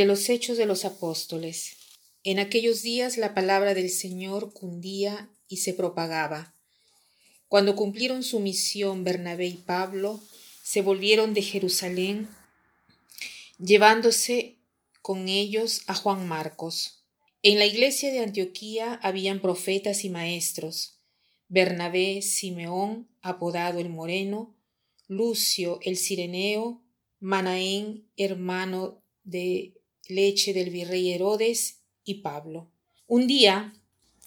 De los Hechos de los Apóstoles. En aquellos días la palabra del Señor cundía y se propagaba. Cuando cumplieron su misión Bernabé y Pablo, se volvieron de Jerusalén, llevándose con ellos a Juan Marcos. En la iglesia de Antioquía habían profetas y maestros, Bernabé, Simeón, apodado el Moreno, Lucio el Cireneo, Manaén, hermano de leche del virrey Herodes y Pablo. Un día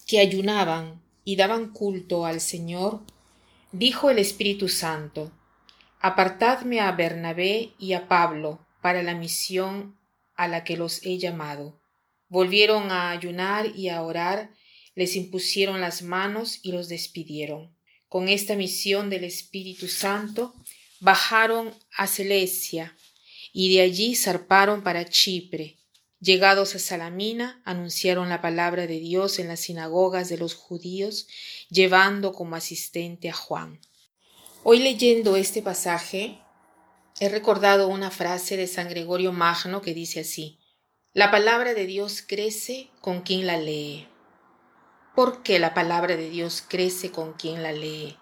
que ayunaban y daban culto al Señor, dijo el Espíritu Santo, Apartadme a Bernabé y a Pablo para la misión a la que los he llamado. Volvieron a ayunar y a orar, les impusieron las manos y los despidieron. Con esta misión del Espíritu Santo, bajaron a Celesia y de allí zarparon para Chipre. Llegados a Salamina, anunciaron la palabra de Dios en las sinagogas de los judíos, llevando como asistente a Juan. Hoy leyendo este pasaje, he recordado una frase de San Gregorio Magno que dice así, La palabra de Dios crece con quien la lee. ¿Por qué la palabra de Dios crece con quien la lee?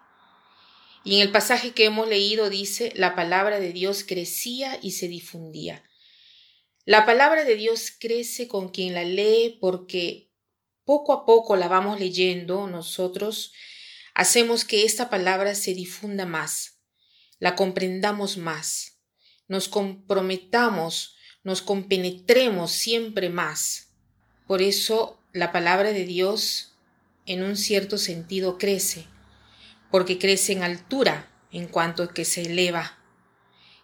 Y en el pasaje que hemos leído dice, la palabra de Dios crecía y se difundía. La palabra de Dios crece con quien la lee porque poco a poco la vamos leyendo, nosotros hacemos que esta palabra se difunda más, la comprendamos más, nos comprometamos, nos compenetremos siempre más. Por eso la palabra de Dios en un cierto sentido crece porque crece en altura en cuanto que se eleva,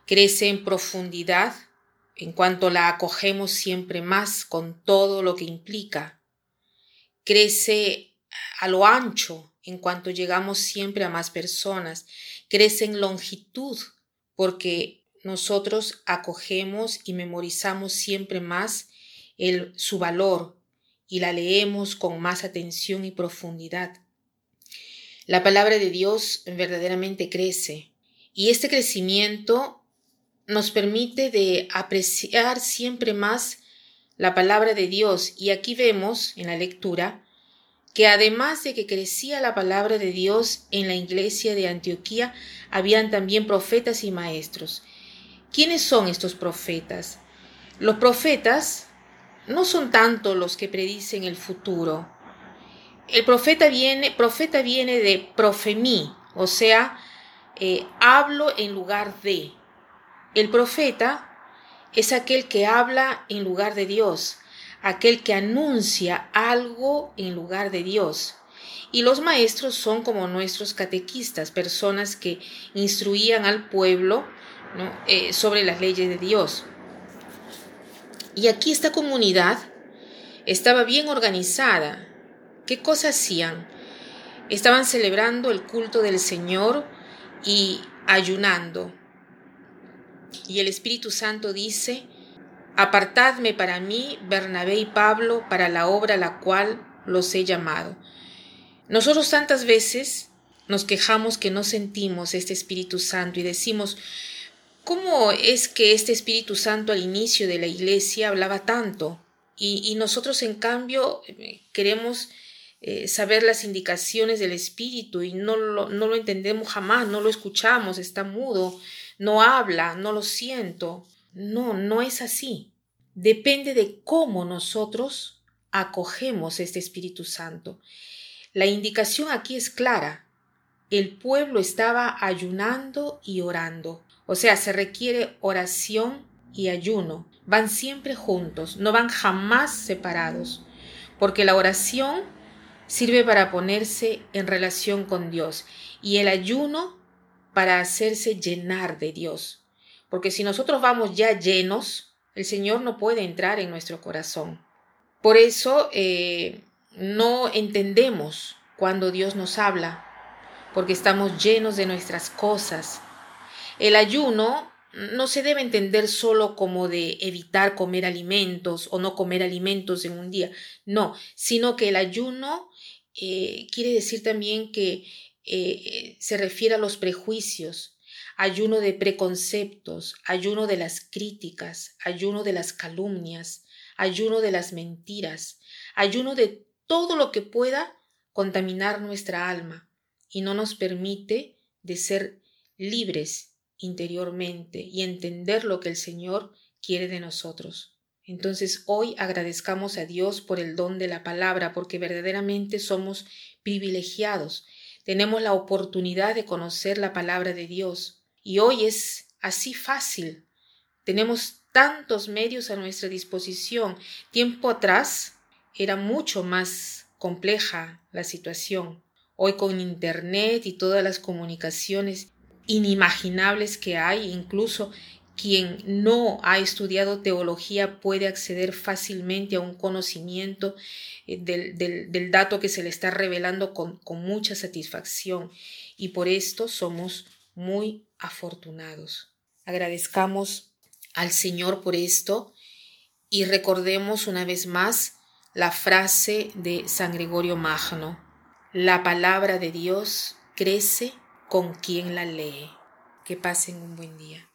crece en profundidad en cuanto la acogemos siempre más con todo lo que implica, crece a lo ancho en cuanto llegamos siempre a más personas, crece en longitud porque nosotros acogemos y memorizamos siempre más el, su valor y la leemos con más atención y profundidad. La palabra de Dios verdaderamente crece y este crecimiento nos permite de apreciar siempre más la palabra de Dios y aquí vemos en la lectura que además de que crecía la palabra de Dios en la iglesia de Antioquía, habían también profetas y maestros. ¿Quiénes son estos profetas? Los profetas no son tanto los que predicen el futuro, el profeta viene, profeta viene de profemí, o sea, eh, hablo en lugar de. El profeta es aquel que habla en lugar de Dios, aquel que anuncia algo en lugar de Dios. Y los maestros son como nuestros catequistas, personas que instruían al pueblo eh, sobre las leyes de Dios. Y aquí esta comunidad estaba bien organizada, ¿Qué cosas hacían? Estaban celebrando el culto del Señor y ayunando. Y el Espíritu Santo dice, Apartadme para mí, Bernabé y Pablo, para la obra a la cual los he llamado. Nosotros tantas veces nos quejamos que no sentimos este Espíritu Santo y decimos, ¿cómo es que este Espíritu Santo al inicio de la iglesia hablaba tanto? Y, y nosotros en cambio queremos eh, saber las indicaciones del espíritu y no lo, no lo entendemos jamás, no lo escuchamos, está mudo, no habla, no lo siento. No, no es así. Depende de cómo nosotros acogemos este Espíritu Santo. La indicación aquí es clara. El pueblo estaba ayunando y orando. O sea, se requiere oración y ayuno. Van siempre juntos, no van jamás separados. Porque la oración sirve para ponerse en relación con Dios y el ayuno para hacerse llenar de Dios. Porque si nosotros vamos ya llenos, el Señor no puede entrar en nuestro corazón. Por eso eh, no entendemos cuando Dios nos habla, porque estamos llenos de nuestras cosas. El ayuno no se debe entender solo como de evitar comer alimentos o no comer alimentos en un día, no, sino que el ayuno eh, quiere decir también que eh, se refiere a los prejuicios, ayuno de preconceptos, ayuno de las críticas, ayuno de las calumnias, ayuno de las mentiras, ayuno de todo lo que pueda contaminar nuestra alma y no nos permite de ser libres interiormente y entender lo que el Señor quiere de nosotros. Entonces hoy agradezcamos a Dios por el don de la palabra, porque verdaderamente somos privilegiados. Tenemos la oportunidad de conocer la palabra de Dios. Y hoy es así fácil. Tenemos tantos medios a nuestra disposición. Tiempo atrás era mucho más compleja la situación. Hoy con Internet y todas las comunicaciones inimaginables que hay, incluso quien no ha estudiado teología puede acceder fácilmente a un conocimiento eh, del, dato que se le está revelando con, con mucha satisfacción y por esto somos muy afortunados. Agradezcamos al Señor por esto y recordemos una vez más la frase de San Gregorio Magno. La palabra de Dios crece con quien la lee. Que pasen un buen día.